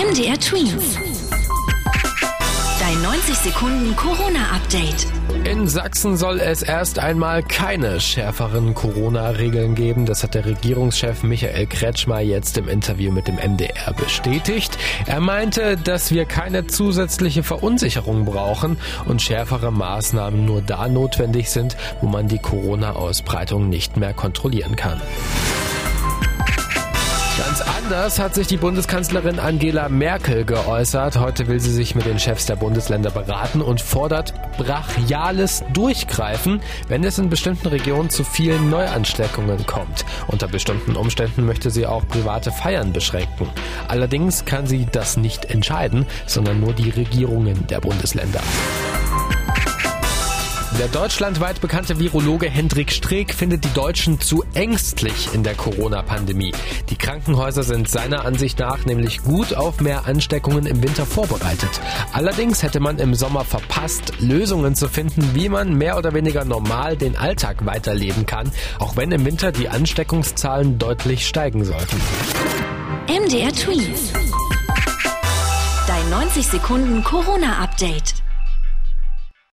MDR Twins. Dein 90 Sekunden Corona-Update. In Sachsen soll es erst einmal keine schärferen Corona-Regeln geben. Das hat der Regierungschef Michael Kretschmer jetzt im Interview mit dem MDR bestätigt. Er meinte, dass wir keine zusätzliche Verunsicherung brauchen und schärfere Maßnahmen nur da notwendig sind, wo man die Corona-Ausbreitung nicht mehr kontrollieren kann. Anders hat sich die Bundeskanzlerin Angela Merkel geäußert. Heute will sie sich mit den Chefs der Bundesländer beraten und fordert brachiales Durchgreifen, wenn es in bestimmten Regionen zu vielen Neuansteckungen kommt. Unter bestimmten Umständen möchte sie auch private Feiern beschränken. Allerdings kann sie das nicht entscheiden, sondern nur die Regierungen der Bundesländer. Der deutschlandweit bekannte Virologe Hendrik Streeck findet die Deutschen zu ängstlich in der Corona-Pandemie. Die Krankenhäuser sind seiner Ansicht nach nämlich gut auf mehr Ansteckungen im Winter vorbereitet. Allerdings hätte man im Sommer verpasst, Lösungen zu finden, wie man mehr oder weniger normal den Alltag weiterleben kann, auch wenn im Winter die Ansteckungszahlen deutlich steigen sollten. MDR Twins. Dein 90 Sekunden Corona-Update.